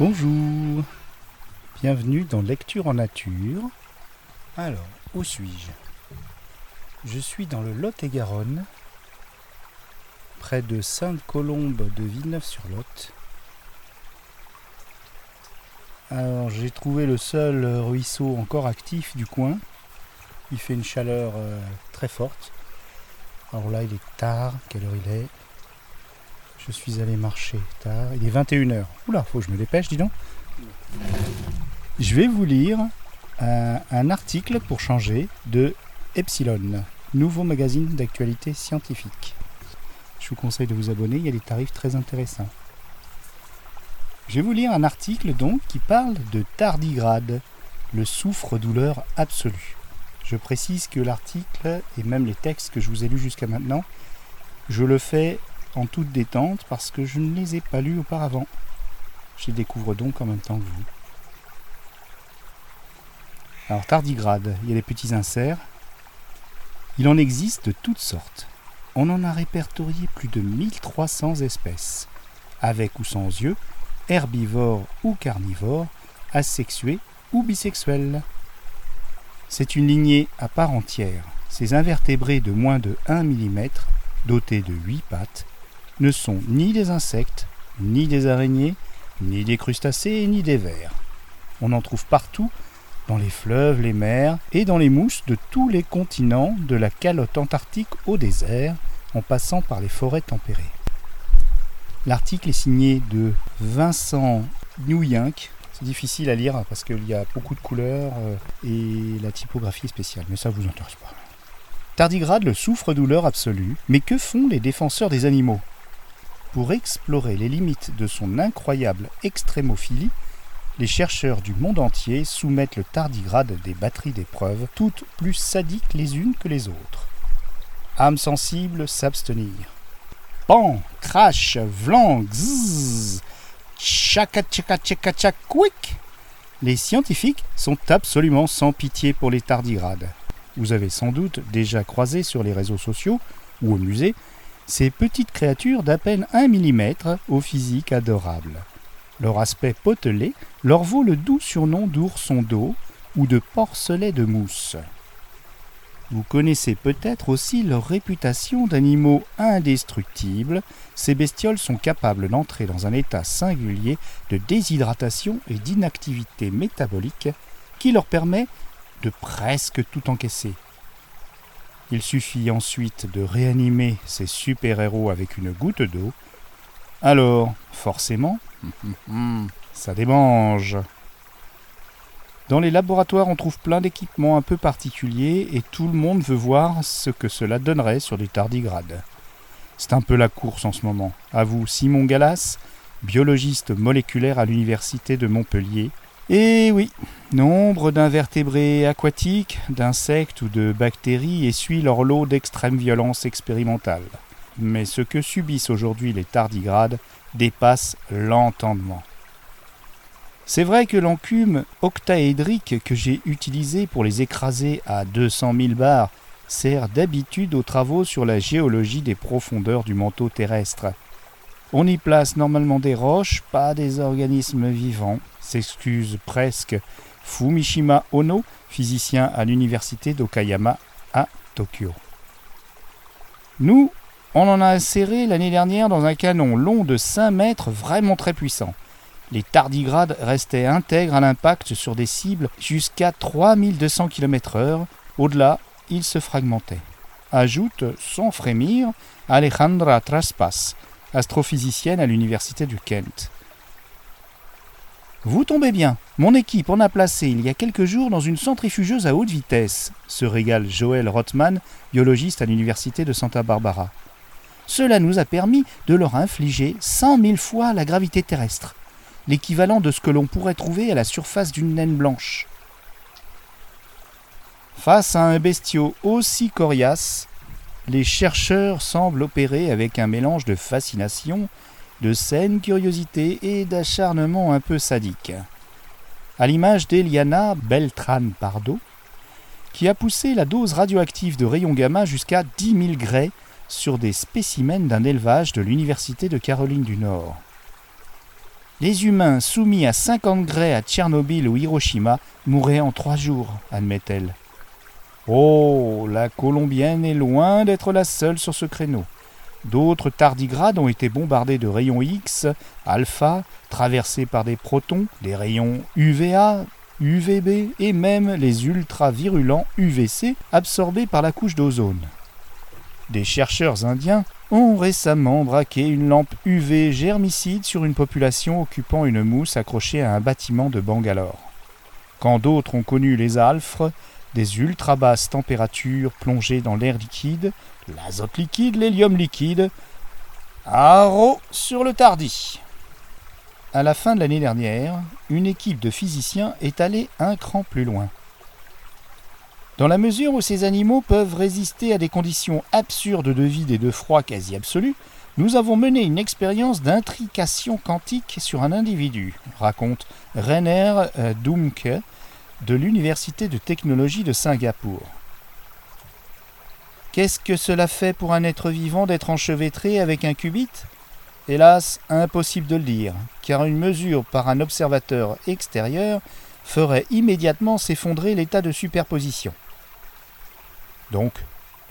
Bonjour, bienvenue dans Lecture en Nature. Alors, où suis-je? Je suis dans le Lot-et-Garonne, près de Sainte-Colombe de Villeneuve-sur-Lot. Alors, j'ai trouvé le seul ruisseau encore actif du coin. Il fait une chaleur euh, très forte. Alors là, il est tard. Quelle heure il est? Je suis allé marcher tard. Il est 21h. Oula, faut que je me dépêche, dis donc. Je vais vous lire un, un article pour changer de Epsilon, nouveau magazine d'actualité scientifique. Je vous conseille de vous abonner, il y a des tarifs très intéressants. Je vais vous lire un article donc qui parle de tardigrade, le souffre-douleur absolu. Je précise que l'article et même les textes que je vous ai lus jusqu'à maintenant, je le fais en toute détente parce que je ne les ai pas lus auparavant. Je les découvre donc en même temps que vous. Alors tardigrade, il y a des petits inserts. Il en existe de toutes sortes. On en a répertorié plus de 1300 espèces, avec ou sans yeux, herbivores ou carnivores, asexués ou bisexuels. C'est une lignée à part entière. Ces invertébrés de moins de 1 mm, dotés de 8 pattes, ne sont ni des insectes, ni des araignées, ni des crustacés, ni des vers. On en trouve partout, dans les fleuves, les mers et dans les mousses de tous les continents, de la calotte antarctique au désert, en passant par les forêts tempérées. L'article est signé de Vincent Newyank. C'est difficile à lire parce qu'il y a beaucoup de couleurs euh, et la typographie est spéciale, mais ça ne vous intéresse pas. Tardigrade le souffre-douleur absolu, mais que font les défenseurs des animaux? Pour explorer les limites de son incroyable extrémophilie, les chercheurs du monde entier soumettent le tardigrade des batteries d'épreuves, toutes plus sadiques les unes que les autres. Âme sensible, s'abstenir. Pan, crash, vlan, zzz, chaka chaka chaka chaka quick. Les scientifiques sont absolument sans pitié pour les tardigrades. Vous avez sans doute déjà croisé sur les réseaux sociaux ou au musée ces petites créatures d'à peine 1 mm au physique adorable. Leur aspect potelé leur vaut le doux surnom d'ourson d'eau ou de porcelet de mousse. Vous connaissez peut-être aussi leur réputation d'animaux indestructibles. Ces bestioles sont capables d'entrer dans un état singulier de déshydratation et d'inactivité métabolique qui leur permet de presque tout encaisser. Il suffit ensuite de réanimer ces super-héros avec une goutte d'eau. Alors, forcément, ça démange. Dans les laboratoires, on trouve plein d'équipements un peu particuliers et tout le monde veut voir ce que cela donnerait sur des tardigrades. C'est un peu la course en ce moment. À vous, Simon Gallas, biologiste moléculaire à l'université de Montpellier. Et oui, nombre d'invertébrés aquatiques, d'insectes ou de bactéries essuient leur lot d'extrême violence expérimentale. Mais ce que subissent aujourd'hui les tardigrades dépasse l'entendement. C'est vrai que l'encume octaédrique que j'ai utilisé pour les écraser à 200 000 bars sert d'habitude aux travaux sur la géologie des profondeurs du manteau terrestre. On y place normalement des roches, pas des organismes vivants, s'excuse presque Fumishima Ono, physicien à l'université d'Okayama à Tokyo. Nous, on en a inséré l'année dernière dans un canon long de 5 mètres vraiment très puissant. Les tardigrades restaient intègres à l'impact sur des cibles jusqu'à 3200 km/h. Au-delà, ils se fragmentaient. Ajoute, sans frémir, Alejandra Traspas, astrophysicienne à l'université du Kent. Vous tombez bien, mon équipe en a placé il y a quelques jours dans une centrifugeuse à haute vitesse, se régale Joël Rothman, biologiste à l'université de Santa Barbara. Cela nous a permis de leur infliger cent mille fois la gravité terrestre, l'équivalent de ce que l'on pourrait trouver à la surface d'une naine blanche. Face à un bestiau aussi coriace, les chercheurs semblent opérer avec un mélange de fascination, de saine curiosité et d'acharnement un peu sadique. À l'image d'Eliana Beltran Pardo, qui a poussé la dose radioactive de rayons gamma jusqu'à 10 000 Gray sur des spécimens d'un élevage de l'Université de Caroline du Nord. Les humains soumis à 50 Gray à Tchernobyl ou Hiroshima mourraient en trois jours, admet-elle. Oh, la Colombienne est loin d'être la seule sur ce créneau. D'autres tardigrades ont été bombardés de rayons X, alpha, traversés par des protons, des rayons UVA, UVB et même les ultra-virulents UVC absorbés par la couche d'ozone. Des chercheurs indiens ont récemment braqué une lampe UV germicide sur une population occupant une mousse accrochée à un bâtiment de Bangalore. Quand d'autres ont connu les alfres, des ultra basses températures plongées dans l'air liquide, l'azote liquide, l'hélium liquide. Haro sur le tardi. À la fin de l'année dernière, une équipe de physiciens est allée un cran plus loin. Dans la mesure où ces animaux peuvent résister à des conditions absurdes de vide et de froid quasi absolu, nous avons mené une expérience d'intrication quantique sur un individu, raconte Rainer euh, Dumke, de l'Université de technologie de Singapour. Qu'est-ce que cela fait pour un être vivant d'être enchevêtré avec un qubit? Hélas, impossible de le dire, car une mesure par un observateur extérieur ferait immédiatement s'effondrer l'état de superposition. Donc,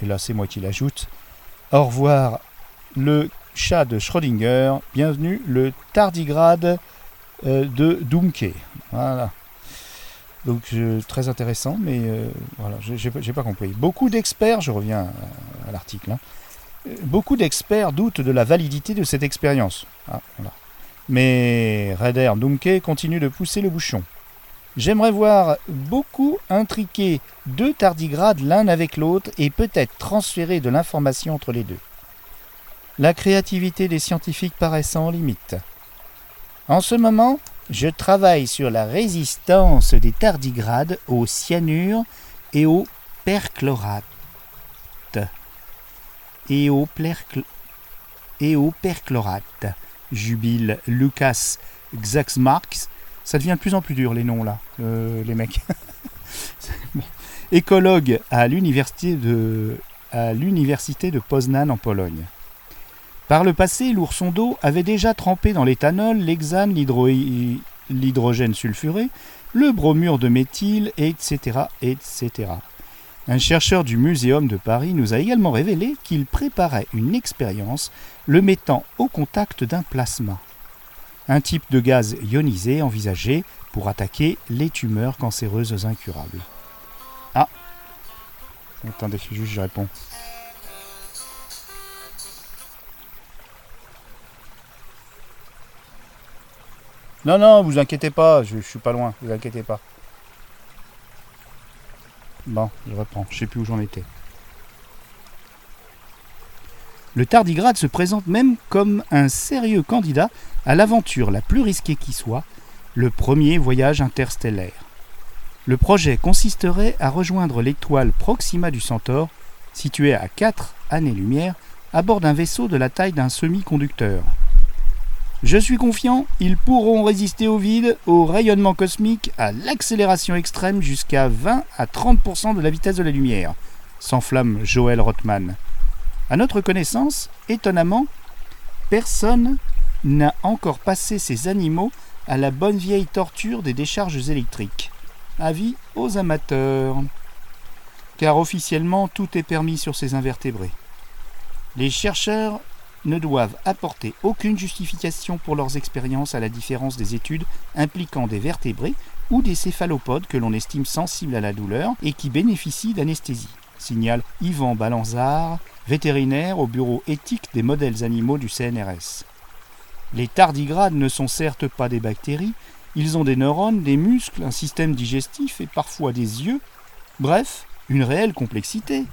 et là c'est moi qui l'ajoute, au revoir le chat de Schrödinger, bienvenue le tardigrade euh, de Dumke. Voilà. Donc très intéressant, mais euh, voilà, j'ai pas compris. Beaucoup d'experts, je reviens à, l'article, hein, euh, beaucoup d'experts doutent de la validité de cette expérience. Ah, mais Raider Dumke continue de pousser le bouchon. J'aimerais voir beaucoup intriquer deux tardigrades l'un avec l'autre et peut-être transférer de l'information entre les deux. La créativité des scientifiques paraît sans limite. En ce moment, je travaille sur la résistance des tardigrades au cyanure et au perchlorate. Et au, perchlorate, jubile Lucas Xaxmarx. Ça devient de plus en plus dur les noms là, euh, les mecs. Écologue à l'université de Poznan en Pologne. Par le passé, l'ourson d'eau avait déjà trempé dans l'éthanol, l'hexane, l'hydrogène sulfuré, le bromure de méthyle, etc., etc. Un chercheur du Muséum de Paris nous a également révélé qu'il préparait une expérience le mettant au contact d'un plasma, un type de gaz ionisé envisagé pour attaquer les tumeurs cancéreuses incurables. Ah Attendez, juste je réponds. Non, non, vous inquiétez pas, je, suis pas loin, vous inquiétez pas. Bon, je reprends, je sais plus où j'en étais. Le tardigrade se présente même comme un sérieux candidat à l'aventure la plus risquée qui soit, le premier voyage interstellaire. Le projet consisterait à rejoindre l'étoile Proxima du Centaure, située à 4 années-lumière, à bord d'un vaisseau de la taille d'un semi-conducteur. Je suis confiant, ils pourront résister au vide, au rayonnement cosmique, à l'accélération extrême jusqu'à 20 à 30% de la vitesse de la lumière, s'enflamme Joël Rothman. À notre connaissance, étonnamment, personne n'a encore passé ces animaux à la bonne vieille torture des décharges électriques. Avis aux amateurs. Car officiellement, tout est permis sur ces invertébrés. Les chercheurs ne doivent apporter aucune justification pour leurs expériences à la différence des études impliquant des vertébrés ou des céphalopodes que l'on estime sensibles à la douleur et qui bénéficient d'anesthésie, signale Yvan Balanzard, vétérinaire au bureau éthique des modèles animaux du CNRS. Les tardigrades ne sont certes pas des bactéries, ils ont des neurones, des muscles, un système digestif et parfois des yeux, bref, une réelle complexité.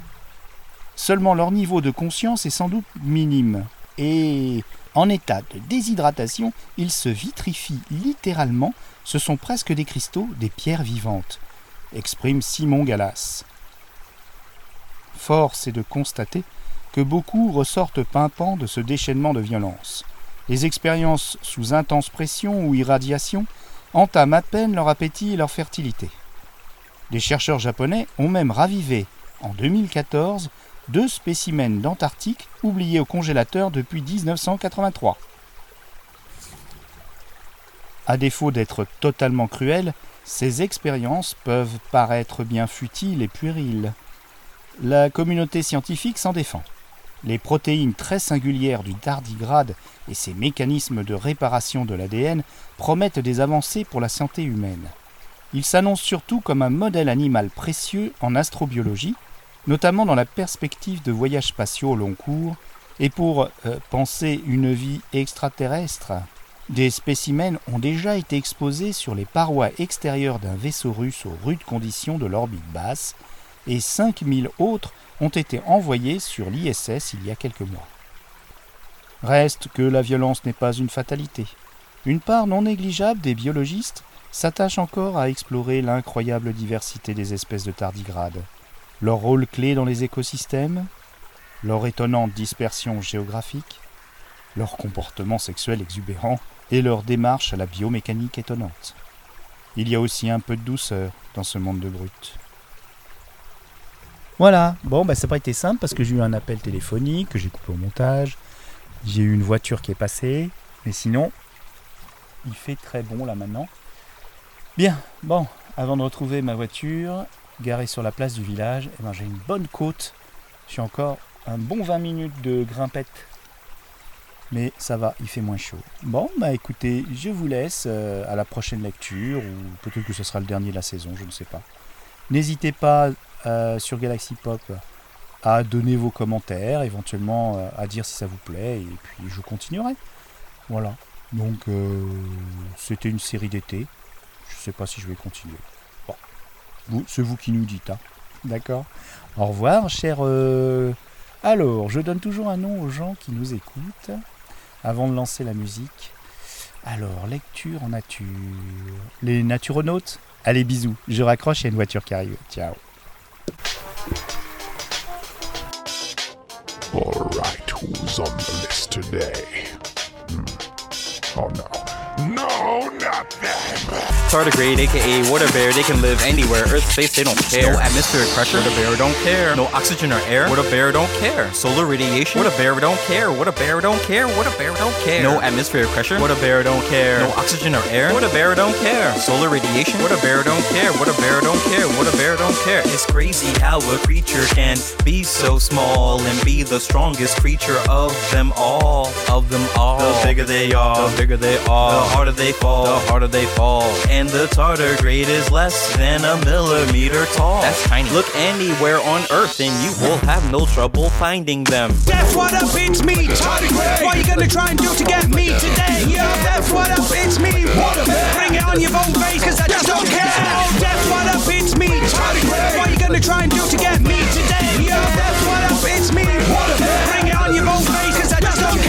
Seulement leur niveau de conscience est sans doute minime, et en état de déshydratation, ils se vitrifient littéralement, ce sont presque des cristaux, des pierres vivantes, exprime Simon Gallas. Force est de constater que beaucoup ressortent pimpants de ce déchaînement de violence. Les expériences sous intense pression ou irradiation entament à peine leur appétit et leur fertilité. Les chercheurs japonais ont même ravivé, en 2014, deux spécimens d'Antarctique oubliés au congélateur depuis 1983. À défaut d'être totalement cruelles, ces expériences peuvent paraître bien futiles et puériles. La communauté scientifique s'en défend. Les protéines très singulières du tardigrade et ses mécanismes de réparation de l'ADN promettent des avancées pour la santé humaine. Il s'annonce surtout comme un modèle animal précieux en astrobiologie, notamment dans la perspective de voyages spatiaux au long cours et pour euh, penser une vie extraterrestre. Des spécimens ont déjà été exposés sur les parois extérieures d'un vaisseau russe aux rudes conditions de l'orbite basse, et 5000 autres ont été envoyés sur l'ISS il y a quelques mois. Reste que la violence n'est pas une fatalité. Une part non négligeable des biologistes s'attache encore à explorer l'incroyable diversité des espèces de tardigrades, leur rôle clé dans les écosystèmes, leur étonnante dispersion géographique, leur comportement sexuel exubérant et leur démarche à la biomécanique étonnante. Il y a aussi un peu de douceur dans ce monde de brutes. Voilà, bon, bah, ça n'a pas été simple parce que j'ai eu un appel téléphonique que j'ai coupé au montage. J'ai eu une voiture qui est passée, mais sinon, il fait très bon là maintenant. Bien, bon, avant de retrouver ma voiture garée sur la place du village, eh ben, j'ai une bonne côte. J'ai encore un bon 20 minutes de grimpette. Mais ça va, il fait moins chaud. Bon, bah écoutez, je vous laisse euh, à la prochaine lecture, ou peut-être que ce sera le dernier de la saison, je ne sais pas. N'hésitez pas euh, sur Galaxy Pop à donner vos commentaires, éventuellement euh, à dire si ça vous plaît, et puis je continuerai. Voilà. Donc c'était une série d'été. Je ne sais pas si je vais continuer. C'est vous qui nous dites. Hein. D'accord Au revoir, cher. Alors, je donne toujours un nom aux gens qui nous écoutent avant de lancer la musique. Alors, lecture en nature. Les naturonautes? Allez, bisous. Je raccroche, il y a une voiture qui arrive. Ciao. Alright, who's on the list today? Hmm. Oh no. Tardigrade, aka water bear, they can live anywhere. Earth, space, they don't care. No atmospheric pressure, what a bear don't care. No oxygen or air, what a bear don't care. Solar radiation, what a bear don't care. What a bear don't care. What a bear don't care. No atmospheric pressure, what a bear don't care. No oxygen or air, what a bear don't care. Solar radiation, what a bear don't care. What a bear don't care. What a bear don't care. It's crazy how a creature can be so small and be the strongest creature of them all. Of them all. The bigger they are, the bigger they are. The harder they fall, the harder they fall. And the tardigrade is less than a millimeter tall. That's tiny. Look anywhere on Earth and you will have no trouble finding them. That's what up, it's me, Tardigrade. What you gonna try and do to get me today? Yo, that's what up, it's me, Waterman. Bring it on your own face, cause I just don't care. Oh, that's what up, it's me, Tardigrade. What you gonna try and do to get me today? Yo, that's what up, it's me, Waterman. Bring it on your own face, cause I just don't care.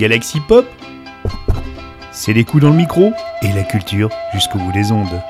Galaxy Pop, c'est les coups dans le micro et la culture jusqu'au bout des ondes.